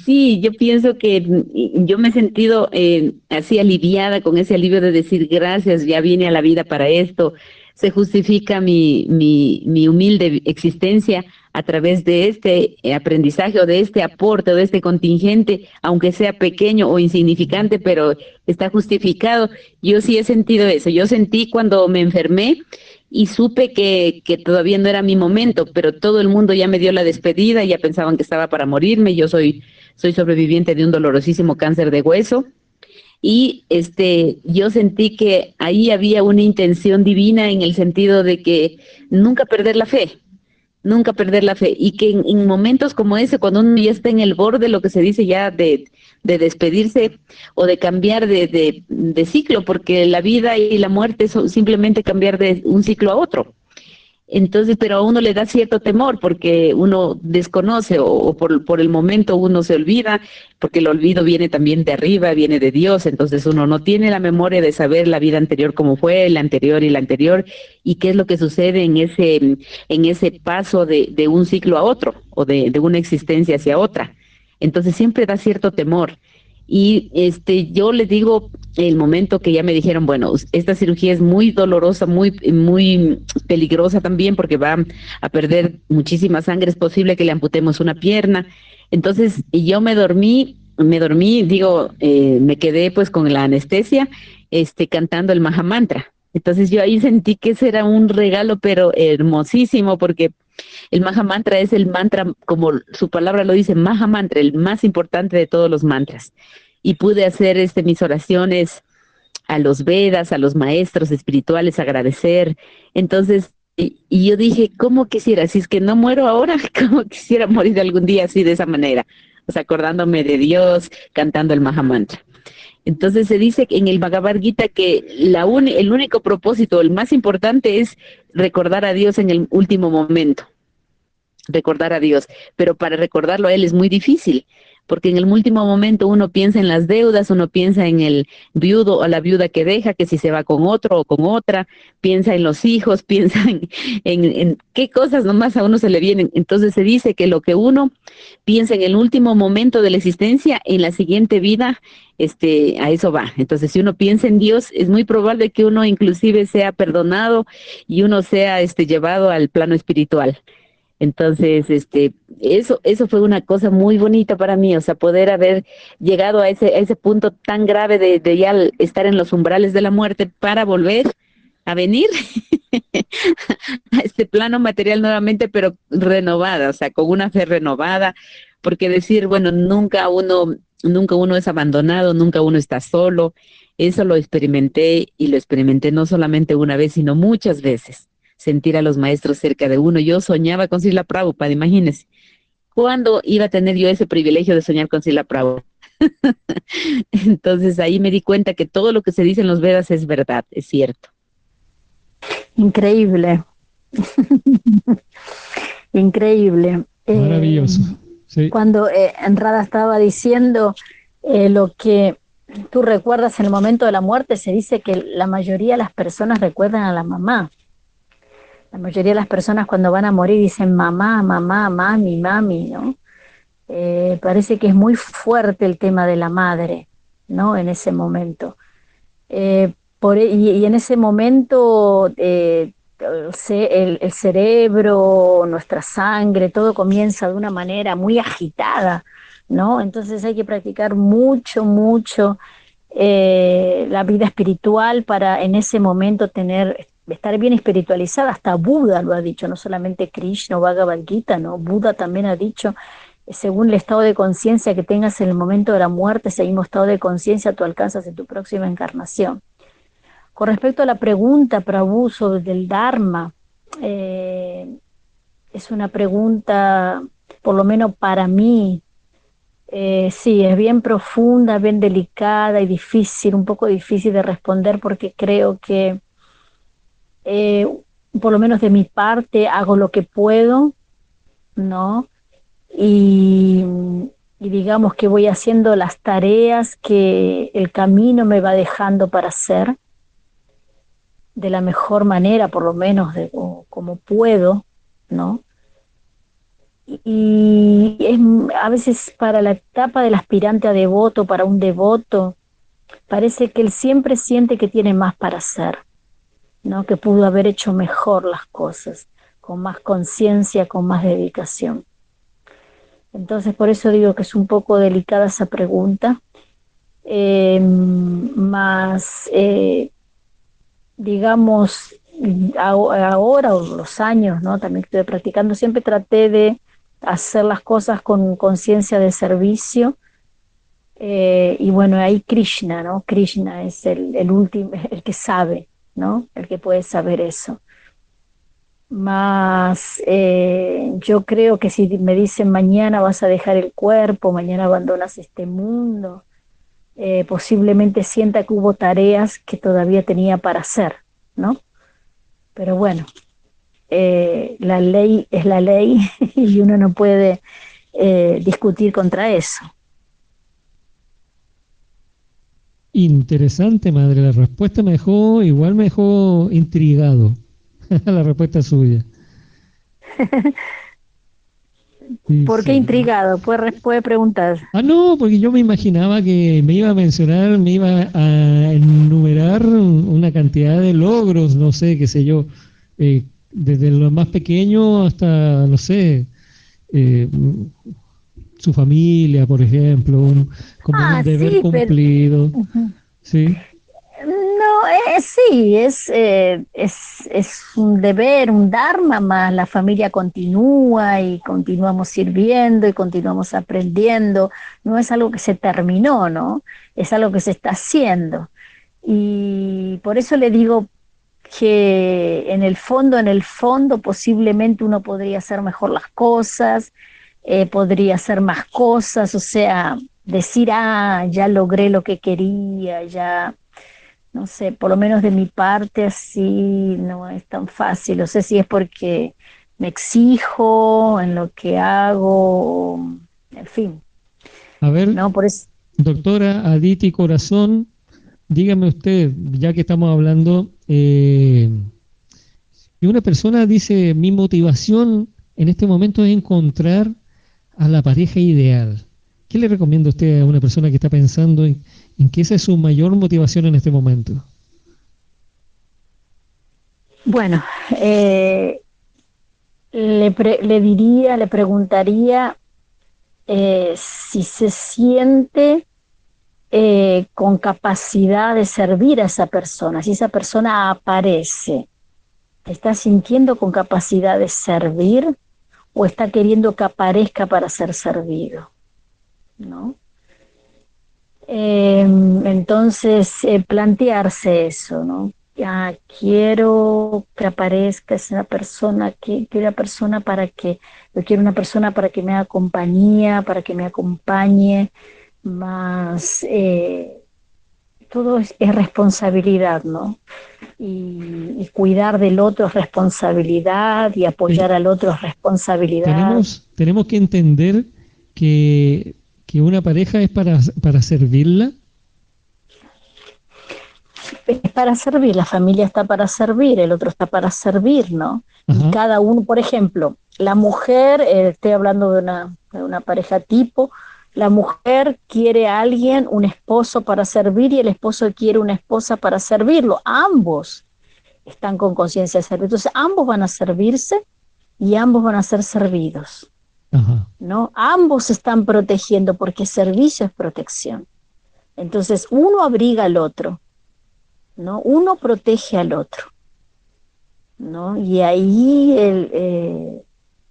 Sí, yo pienso que yo me he sentido eh, así aliviada con ese alivio de decir gracias, ya vine a la vida para esto, se justifica mi, mi, mi humilde existencia a través de este aprendizaje o de este aporte o de este contingente, aunque sea pequeño o insignificante, pero está justificado. Yo sí he sentido eso. Yo sentí cuando me enfermé y supe que, que todavía no era mi momento, pero todo el mundo ya me dio la despedida, ya pensaban que estaba para morirme. Yo soy soy sobreviviente de un dolorosísimo cáncer de hueso y este yo sentí que ahí había una intención divina en el sentido de que nunca perder la fe, nunca perder la fe y que en, momentos como ese cuando uno ya está en el borde lo que se dice ya de, de despedirse o de cambiar de, de, de, ciclo porque la vida y la muerte son simplemente cambiar de un ciclo a otro entonces, pero a uno le da cierto temor porque uno desconoce o, por, el momento uno se olvida, porque el olvido viene también de arriba, viene de Dios, entonces uno no tiene la memoria de saber la vida anterior cómo fue, la anterior y la anterior, y qué es lo que sucede en ese, en ese paso de, de un ciclo a otro o de, de una existencia hacia otra. Entonces siempre da cierto temor. Y este, yo les digo el momento que ya me dijeron, bueno, esta cirugía es muy dolorosa, muy, muy peligrosa también porque va a perder muchísima sangre, es posible que le amputemos una pierna. Entonces, yo me dormí, me dormí, digo, eh, me quedé pues con la anestesia, este, cantando el Mahamantra. Entonces yo ahí sentí que ese era un regalo, pero hermosísimo, porque el Mahamantra es el mantra, como su palabra lo dice, Mahamantra, el más importante de todos los mantras. Y pude hacer este, mis oraciones a los Vedas, a los maestros espirituales, agradecer. Entonces, y, y, yo dije, ¿cómo quisiera? Si es que no muero ahora, ¿cómo quisiera morir algún día así de esa manera? O sea, acordándome de Dios, cantando el Mahamantra. Entonces se dice en el Bhagavad Gita que la el único propósito, el más importante es recordar a Dios en el último momento. Recordar a Dios. Pero para recordarlo a Él es muy difícil porque en el último momento uno piensa en las deudas, uno piensa en el viudo o la viuda que deja, que si se va con otro o con otra, piensa en los hijos, piensa en, qué cosas nomás a uno se le vienen. Entonces se dice que lo que uno piensa en el último momento de la existencia, en la siguiente vida, este, a eso va. Entonces, si uno piensa en Dios, es muy probable que uno inclusive sea perdonado y uno sea este, llevado al plano espiritual. Entonces, este, eso, eso fue una cosa muy bonita para mí, o sea, poder haber llegado a ese, a ese punto tan grave de, de ya estar en los umbrales de la muerte para volver a venir este plano material nuevamente, pero renovada, o sea, con una fe renovada, porque decir, bueno, nunca uno, nunca uno es abandonado, nunca uno está solo, eso lo experimenté y lo experimenté no solamente una vez, sino muchas veces, sentir a los maestros cerca de uno. Yo soñaba con Sila Prabhupada, imagínense, ¿cuándo iba a tener yo ese privilegio de soñar con Sila Prabhupada? Entonces ahí me di cuenta que todo lo que se dice en los Vedas es verdad, es cierto. Increíble. Increíble. Maravilloso. Eh, cuando eh, Enrada estaba diciendo eh, lo que tú recuerdas en el momento de la muerte, se dice que la mayoría de las personas recuerdan a la mamá. La mayoría de las personas cuando van a morir dicen mamá, mamá, mami, mami, ¿no? parece que es muy fuerte el tema de la madre, ¿no? En ese momento. por, y, y, en ese momento el, el, cerebro, nuestra sangre, todo comienza de una manera muy agitada, ¿no? Entonces hay que practicar mucho, mucho eh, la vida espiritual para en ese momento tener, estar bien espiritualizada. Hasta Buda lo ha dicho, no solamente Krishna o Bhagavad Gita, ¿no? Buda también ha dicho, según el estado de conciencia que tengas en el momento de la muerte, ese mismo estado de conciencia tú alcanzas en tu próxima encarnación. Con respecto a la pregunta, abuso del Dharma, eh, es una pregunta, por lo menos para mí, eh, sí, es bien profunda, bien delicada y difícil, un poco difícil de responder porque creo que, eh, por lo menos de mi parte, hago lo que puedo, ¿no? Y, digamos que voy haciendo las tareas que el camino me va dejando para hacer de la mejor manera, por lo menos de, como, puedo, ¿no? Y es a veces para la etapa del aspirante a devoto, para un devoto, parece que él siempre siente que tiene más para hacer, ¿no? Que pudo haber hecho mejor las cosas, con más conciencia, con más dedicación. Entonces, por eso digo que es un poco delicada esa pregunta. Eh, más eh, digamos, ahora o los años, ¿no? También estoy practicando, siempre traté de hacer las cosas con conciencia de servicio. Eh, y bueno, ahí Krishna, ¿no? Krishna es el, el último, el que sabe, ¿no? El que puede saber eso. Más, eh, yo creo que si me dicen mañana vas a dejar el cuerpo, mañana abandonas este mundo, eh, posiblemente sienta que hubo tareas que todavía tenía para hacer, ¿no? Pero bueno, eh, la ley es la ley y uno no puede discutir contra eso. Interesante, madre. La respuesta me dejó, igual me dejó intrigado. la respuesta suya. ¿Por qué intrigado? Puede, puede preguntar. Ah, no, porque yo me imaginaba que me iba a mencionar, me iba a enumerar una cantidad de logros, no sé, qué sé yo, eh, desde lo más pequeño hasta, no sé, eh, su familia, por ejemplo, como un ah, deber cumplido. Sí. No, eh, sí, es, eh, es, es, un deber, un dharma más. La familia continúa y continuamos sirviendo y continuamos aprendiendo. No es algo que se terminó, ¿no? Es algo que se está haciendo. Y por eso le digo que en el fondo, en el fondo, posiblemente uno podría hacer mejor las cosas, eh, podría hacer más cosas, o sea, decir, ah, ya logré lo que quería, ya no sé, por lo menos de mi parte así no es tan fácil. No sé si es porque me exijo en lo que hago, en fin. A ver, no, por eso. doctora Aditi Corazón, dígame usted, ya que estamos hablando, eh, una persona dice, mi motivación en este momento es encontrar a la pareja ideal. ¿Qué le recomienda usted a una persona que está pensando en, en que esa es su mayor motivación en este momento? Bueno, eh, le, diría, le preguntaría eh, si se siente eh, con capacidad de servir a esa persona, si esa persona aparece está sintiendo con capacidad de servir o está queriendo que aparezca para ser servido, ¿no? Em, entonces, eh, plantearse eso, ¿no? Ya quiero que aparezca esa persona, quiero una persona para que, yo quiero una persona para que me haga compañía, para que me acompañe, más eh, todo es, responsabilidad, ¿no? Y, cuidar del otro es responsabilidad y apoyar al otro es responsabilidad. Tenemos, tenemos que entender que, que una pareja es para, para servirla. Es para servir, la familia está para servir, el otro está para servir, ¿no? Y cada uno, por ejemplo, la mujer, eh, estoy hablando de una, de una pareja tipo, la mujer quiere a alguien, un esposo para servir, y el esposo quiere una esposa para servirlo. Ambos están con conciencia de servir. Entonces, ambos van a servirse y ambos van a ser servidos. ¿no? Ambos están protegiendo porque servicio es protección. Entonces, uno abriga al otro, ¿no? Uno protege al otro, ¿no? Y ahí el, eh,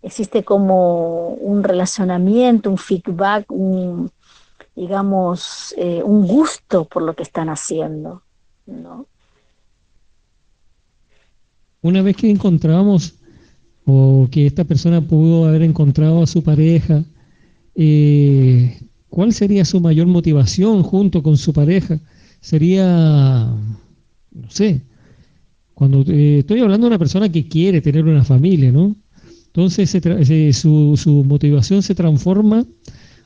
existe como un relacionamiento, un feedback, un, digamos, eh, un gusto por lo que están haciendo, ¿no? Una vez que encontramos o que esta persona pudo haber encontrado a su pareja, eh, ¿cuál sería su mayor motivación junto con su pareja? Sería, no sé, cuando eh, estoy hablando de una persona que quiere tener una familia, ¿no? Entonces su, su, motivación se transforma,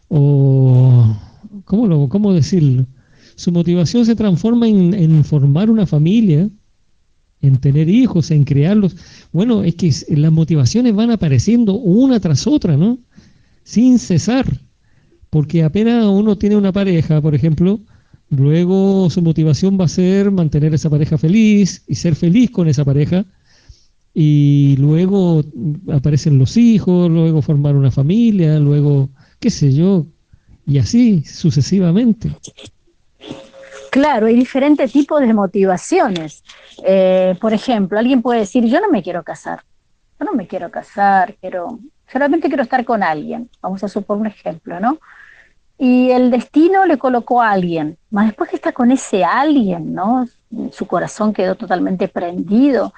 o ¿cómo, cómo decirlo? Su motivación se transforma en, formar una familia, en tener hijos, en crearlos. Bueno, es que las motivaciones van apareciendo una tras otra, ¿no? Sin cesar. Porque apenas uno tiene una pareja, por ejemplo, luego su motivación va a ser mantener esa pareja feliz y ser feliz con esa pareja y luego aparecen los hijos, luego formar una familia, luego, qué sé yo, y así sucesivamente. Claro, hay diferentes tipos de motivaciones. Eh, por ejemplo, alguien puede decir, yo no me quiero casar, yo no me quiero casar, quiero, solamente quiero estar con alguien, vamos a suponer un ejemplo, ¿no? Y el destino le colocó a alguien, más después que está con ese alguien, ¿no? Su corazón quedó totalmente prendido,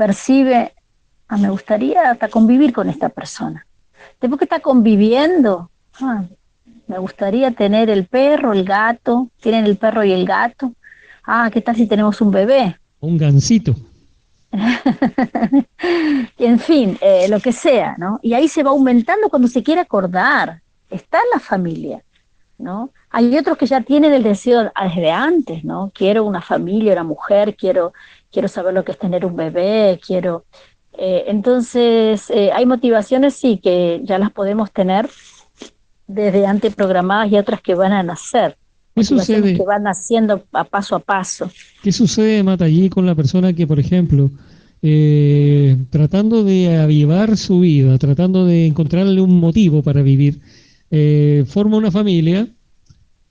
percibe, ah, me gustaría hasta convivir con esta persona. Después que está conviviendo, ah, me gustaría tener el perro, el gato, tienen el perro y el gato. Ah, ¿qué tal si tenemos un bebé? Un gansito. en fin, eh, lo que sea, ¿no? Y ahí se va aumentando cuando se quiere acordar. Está en la familia, ¿no? Hay otros que ya tienen el deseo desde antes, ¿no? Quiero una familia, una mujer, quiero quiero saber lo que es tener un bebé, quiero... Eh, entonces, eh, hay motivaciones, sí, que ya las podemos tener desde antes programadas y otras que van a nacer. ¿Qué sucede? Que van naciendo a paso a paso. ¿Qué sucede, Mata, allí con la persona que, por ejemplo, eh, tratando de avivar su vida, tratando de encontrarle un motivo para vivir, forma una familia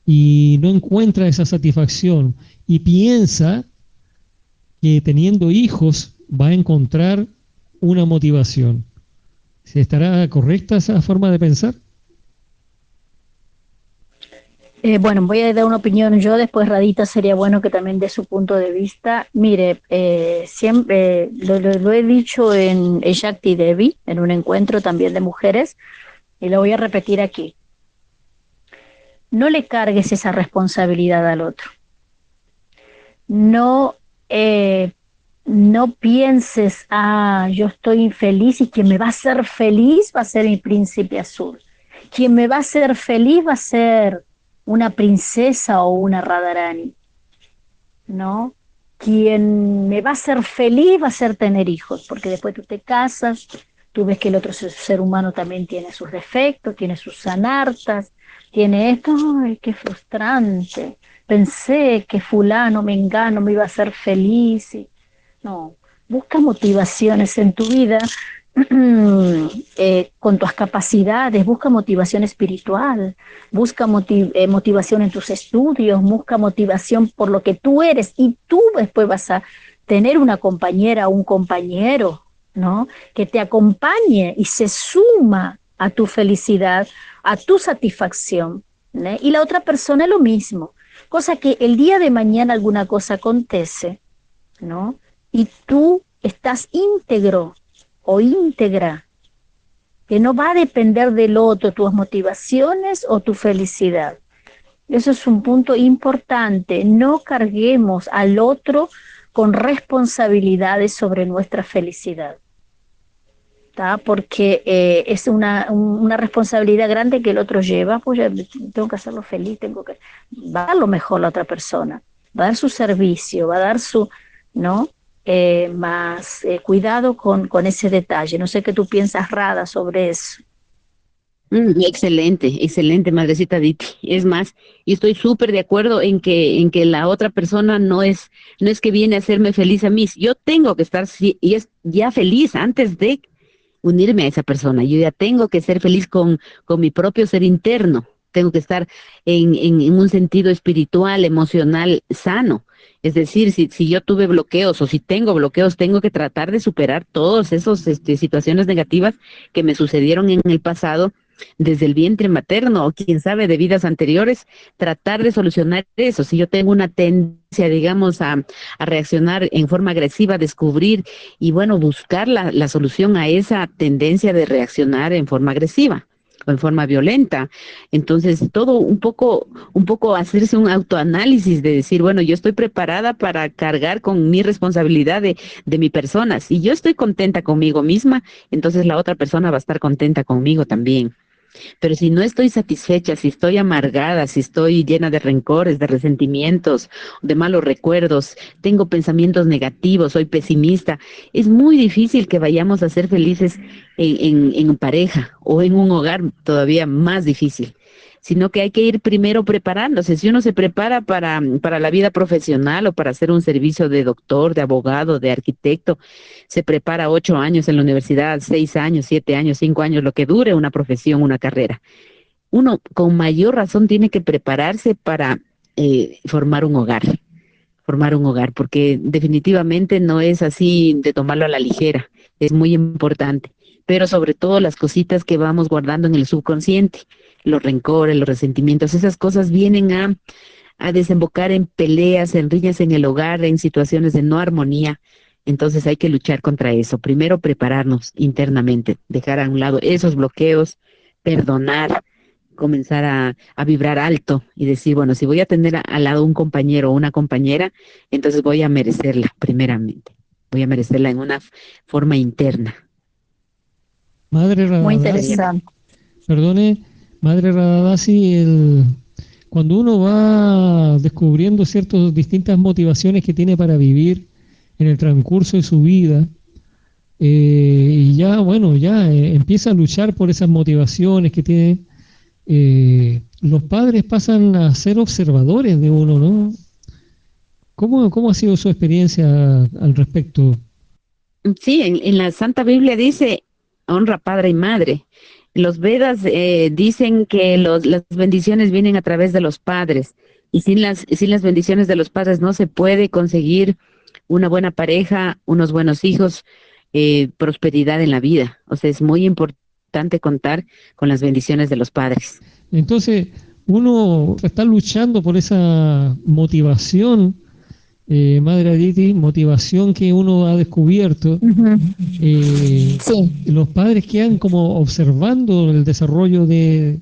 y no encuentra esa satisfacción y piensa que teniendo hijos va a encontrar una motivación. ¿Estará correcta esa forma de pensar? Eh, bueno, voy a dar una opinión yo, después Radita sería bueno que también dé su punto de vista. Mire, eh, siempre lo, he dicho en Shakti Devi, en un encuentro también de mujeres, y lo voy a repetir aquí. No le cargues esa responsabilidad al otro. No eh, no pienses, ah, yo estoy infeliz y quien me va a hacer feliz va a ser mi príncipe azul. Quien me va a hacer feliz va a ser una princesa o una Radharani. ¿No? Quien me va a hacer feliz va a ser tener hijos, porque después tú te casas, tú ves que el otro ser humano también tiene sus defectos, tiene sus anartas, tiene esto, ay, qué frustrante pensé que fulano, me engano, me iba a hacer feliz. Y... No, busca motivaciones en tu vida eh, con tus capacidades, busca motivación espiritual, busca eh, motivación en tus estudios, busca motivación por lo que tú eres y tú después vas a tener una compañera o un compañero, ¿no? Que te acompañe y se suma a tu felicidad, a tu satisfacción. Y la otra persona lo mismo. Cosa que el día de mañana alguna cosa acontece, ¿no? Y tú estás íntegro o íntegra, que no va a depender del otro, tus motivaciones o tu felicidad. Eso es un punto importante. No carguemos al otro con responsabilidades sobre nuestra felicidad. Porque eh, es una, una, responsabilidad grande que el otro lleva, pues tengo que hacerlo feliz, tengo que... Va a dar lo mejor la otra persona, va a dar su servicio, va a dar su... ¿no? Eh, más eh, cuidado con, con ese detalle. No sé qué tú piensas, Rada, sobre eso. Mm, excelente, excelente, madrecita Diti. Es más, y estoy súper de acuerdo en que, en que la otra persona no es, no es que viene a hacerme feliz a mí. Yo tengo que estar y es ya feliz antes de unirme a esa persona. Yo ya tengo que ser feliz con, con mi propio ser interno. Tengo que estar en, en, un sentido espiritual, emocional, sano. Es decir, si, si yo tuve bloqueos o si tengo bloqueos, tengo que tratar de superar todas esas este, situaciones negativas que me sucedieron en el pasado desde el vientre materno o quién sabe de vidas anteriores, tratar de solucionar eso. Si yo tengo una tendencia, digamos, a, reaccionar en forma agresiva, descubrir y bueno, buscar la, la solución a esa tendencia de reaccionar en forma agresiva o en forma violenta. Entonces, todo un poco, un poco hacerse un autoanálisis de decir, bueno, yo estoy preparada para cargar con mi responsabilidad de, de mi persona. Si yo estoy contenta conmigo misma, entonces la otra persona va a estar contenta conmigo también. Pero si no estoy satisfecha, si estoy amargada, si estoy llena de rencores, de resentimientos, de malos recuerdos, tengo pensamientos negativos, soy pesimista, es muy difícil que vayamos a ser felices en, pareja o en un hogar todavía más difícil sino que hay que ir primero preparándose. Si uno se prepara para, para la vida profesional o para hacer un servicio de doctor, de abogado, de arquitecto, se prepara ocho años en la universidad, seis años, siete años, cinco años, lo que dure una profesión, una carrera. Uno con mayor razón tiene que prepararse para eh, formar un hogar, formar un hogar, porque definitivamente no es así de tomarlo a la ligera, es muy importante, pero sobre todo las cositas que vamos guardando en el subconsciente los rencores, los resentimientos, esas cosas vienen a, a desembocar en peleas, en riñas en el hogar, en situaciones de no armonía. Entonces hay que luchar contra eso. Primero prepararnos internamente, dejar a un lado esos bloqueos, perdonar, comenzar a, a vibrar alto y decir, bueno, si voy a tener al lado un compañero o una compañera, entonces voy a merecerla primeramente. Voy a merecerla en una forma interna. Madre Muy interesante. Perdone, Madre Radadasi, el, cuando uno va descubriendo ciertas distintas motivaciones que tiene para vivir en el transcurso de su vida, eh, y ya, bueno, ya eh, empieza a luchar por esas motivaciones que tiene, eh, los padres pasan a ser observadores de uno, ¿no? ¿Cómo, cómo ha sido su experiencia al respecto? Sí, en, en la Santa Biblia dice, honra padre y madre. Los Vedas eh, dicen que los, las bendiciones vienen a través de los padres y sin las, sin las bendiciones de los padres no se puede conseguir una buena pareja, unos buenos hijos, eh, prosperidad en la vida. O sea, es muy importante contar con las bendiciones de los padres. Entonces, uno está luchando por esa motivación eh, Madre Aditi, motivación que uno ha descubierto. Eh, los padres quedan como observando el desarrollo de,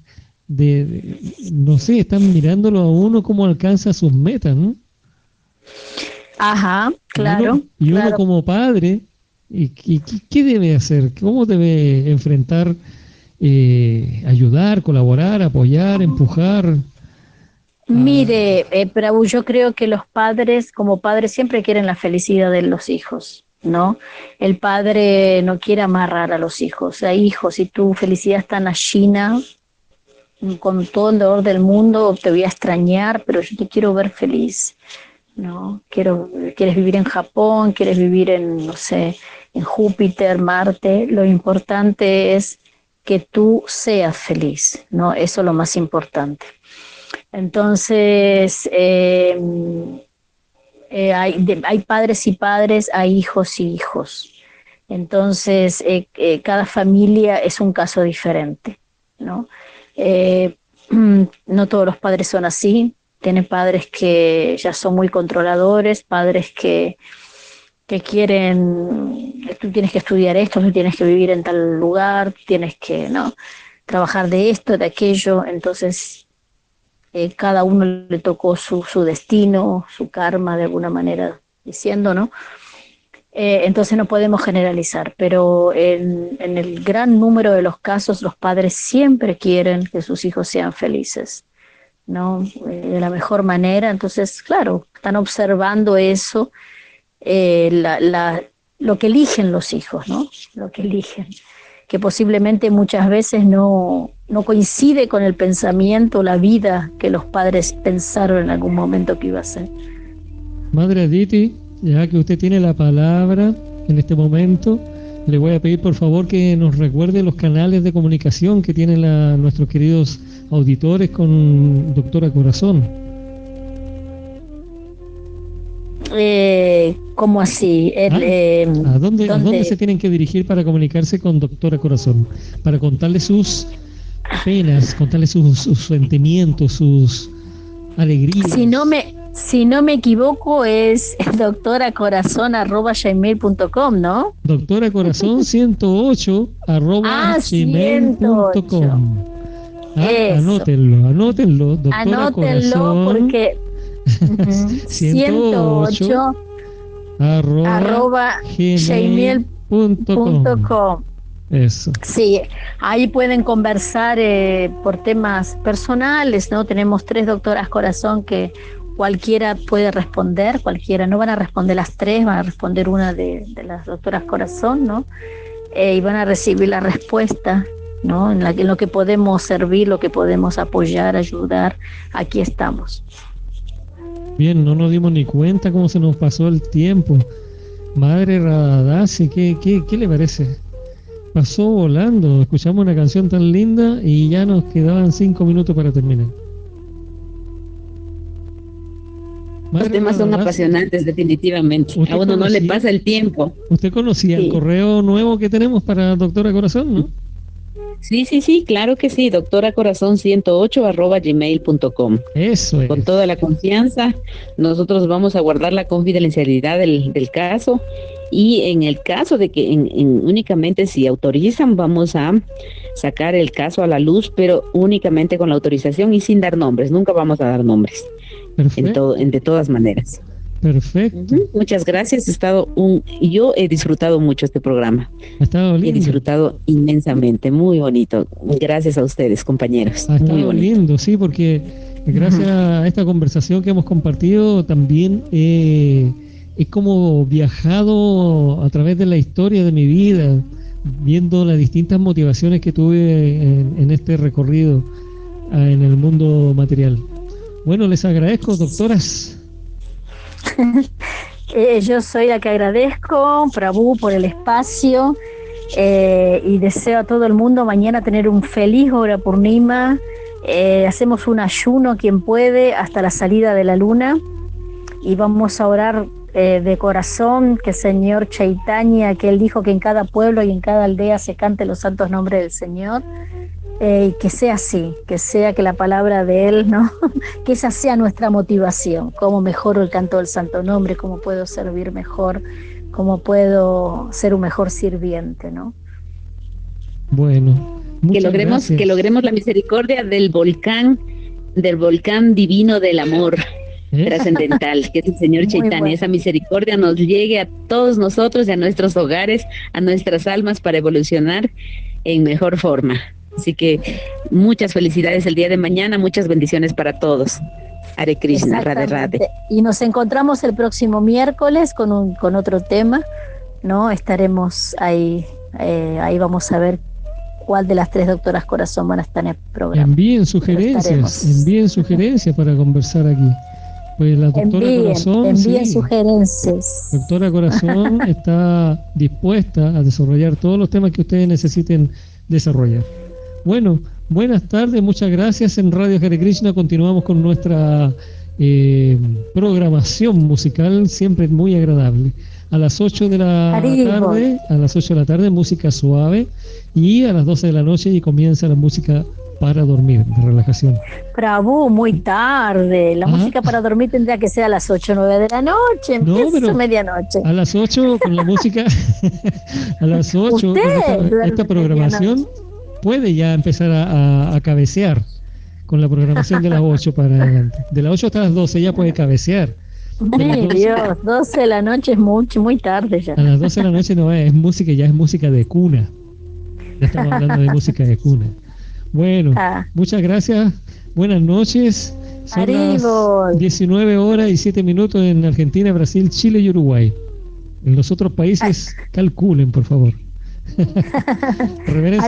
no sé, están mirándolo a uno cómo alcanza sus metas, ¿no? Ajá, claro. Y uno, como padre, y, ¿qué debe hacer? ¿Cómo debe enfrentar, eh, ayudar, colaborar, apoyar, empujar? Mire, eh, yo creo que los padres, como padres, siempre quieren la felicidad de los hijos, ¿no? El padre no quiere amarrar a los hijos. O sea, hijos, si tu felicidad está en la China, con todo el dolor del mundo, te voy a extrañar, pero yo te quiero ver feliz, ¿no? Quiero, quieres vivir en Japón, quieres vivir en, no sé, en Júpiter, Marte. Lo importante es que tú seas feliz, ¿no? Eso es lo más importante. Entonces, em, Eh, hay, padres y padres, hay hijos y hijos. Entonces, eh, eh, cada familia es un caso diferente, ¿no? no todos los padres son así. Tienen padres que ya son muy controladores, padres que, que quieren, tú tienes que estudiar esto, tú tienes que vivir en tal lugar, tienes que, ¿no? Trabajar de esto, de aquello. Entonces, eh, cada uno le tocó su, su, destino, su karma, de alguna manera diciendo, ¿no? Eh, entonces no podemos generalizar, pero en, el gran número de los casos los padres siempre quieren que sus hijos sean felices, ¿no? Eh, de la mejor manera, entonces, claro, están observando eso, la, lo que eligen los hijos, ¿no? Lo que eligen que posiblemente muchas veces no, no coincide con el pensamiento, la vida que los padres pensaron en algún momento que iba a ser. Madre Aditi, ya que usted tiene la palabra en este momento, le voy a pedir por favor que nos recuerde los canales de comunicación que tienen nuestros queridos auditores con Doctora Corazón. Eh, ¿Cómo así? Ah, eh, ¿A, dónde, se tienen que dirigir para comunicarse con Doctora Corazón? Para contarle sus penas, contarle sus, sentimientos, sus alegrías. Si no me, si no me equivoco, es doctoracorazón.gmail.com, ¿no? Doctoracorazón108 ah, Ah, anótenlo, anótenlo, doctora Anótenlo porque 108 arroba, gmail.com. Eso. Sí, ahí pueden conversar eh, por temas personales, ¿no? Tenemos tres doctoras corazón que cualquiera puede responder, cualquiera, no van a responder las tres, van a responder una de, las doctoras corazón, ¿no? Eh, y van a recibir la respuesta, ¿no? En, la, en lo que podemos servir, lo que podemos apoyar, ayudar, aquí estamos. Bien, no nos dimos ni cuenta cómo se nos pasó el tiempo. Madre Radadasi, ¿qué, qué, qué le parece? Pasó volando, escuchamos una canción tan linda y ya nos quedaban cinco minutos para terminar. Los temas son apasionantes, definitivamente. A uno no le pasa el tiempo. Usted conocía el correo nuevo que tenemos para Doctora Corazón, ¿no? Sí, sí, sí, claro que sí, doctora corazón 108 arroba gmail.com. Eso es. Con toda la confianza, nosotros vamos a guardar la confidencialidad del, caso y en el caso de que únicamente si autorizan vamos a sacar el caso a la luz, pero únicamente con la autorización y sin dar nombres, nunca vamos a dar nombres. En, en de todas maneras. Perfecto. Muchas gracias. He estado un, yo he disfrutado mucho este programa. Ha estado lindo. He disfrutado inmensamente, muy bonito. Gracias a ustedes, compañeros. Ha estado lindo, sí, porque gracias a esta conversación que hemos compartido también he, como viajado a través de la historia de mi vida, viendo las distintas motivaciones que tuve en, este recorrido ah, en el mundo material. Bueno, les agradezco, doctoras. Eh, yo soy la que agradezco, Prabhu, por el espacio eh, y deseo a todo el mundo mañana tener un feliz hora Purnima. Eh, hacemos un ayuno, quien puede, hasta la salida de la luna y vamos a orar de corazón que Señor Chaitanya, que Él dijo que en cada pueblo y en cada aldea se cante los santos nombres del Señor eh, que sea así, que sea que la palabra de Él, ¿no? que esa sea nuestra motivación, cómo mejoro el canto del Santo Nombre, cómo puedo servir mejor, cómo puedo ser un mejor sirviente, ¿no? Bueno, que logremos, que logremos la misericordia del volcán, del volcán divino del amor. ¿Eh? trascendental, que es el Señor Chaitanya. Esa misericordia nos llegue a todos nosotros y a nuestros hogares, a nuestras almas para evolucionar en mejor forma. Así que muchas felicidades el día de mañana, muchas bendiciones para todos. Hare Krishna, Radhe Radhe. Y nos encontramos el próximo miércoles con, un, con otro tema, ¿no? Estaremos ahí, eh, ahí vamos a ver cuál de las tres doctoras corazón van a estar en el programa. Envíen sugerencias, envíen sugerencias para conversar aquí. Pues la doctora Corazón. Envíen sugerencias. Doctora Corazón está dispuesta a desarrollar todos los temas que ustedes necesiten desarrollar. Bueno, buenas tardes, muchas gracias. En Radio Hare Krishna continuamos con nuestra eh, programación musical siempre muy agradable. A las 8 de la tarde, a las 8 de la tarde música suave y a las 12 de la noche y comienza la música para dormir, de relajación. Bravo, muy tarde. La música para dormir tendría que ser a las 8 o 9 de la noche. No, medianoche. A las 8 con la música, a las 8 esta, programación puede ya empezar a, cabecear con la programación de las 8 para adelante. De las 8 hasta las 12 ya puede cabecear. Ay, Dios, 12 de la noche es mucho, muy tarde ya. A las 12 de la noche no es, es música, ya es música de cuna. Ya estamos hablando de música de cuna. Bueno, ah. muchas gracias. Buenas noches. Son las 19 horas y 7 minutos en Argentina, Brasil, Chile y Uruguay. En los otros países, calculen, por favor. Reverencia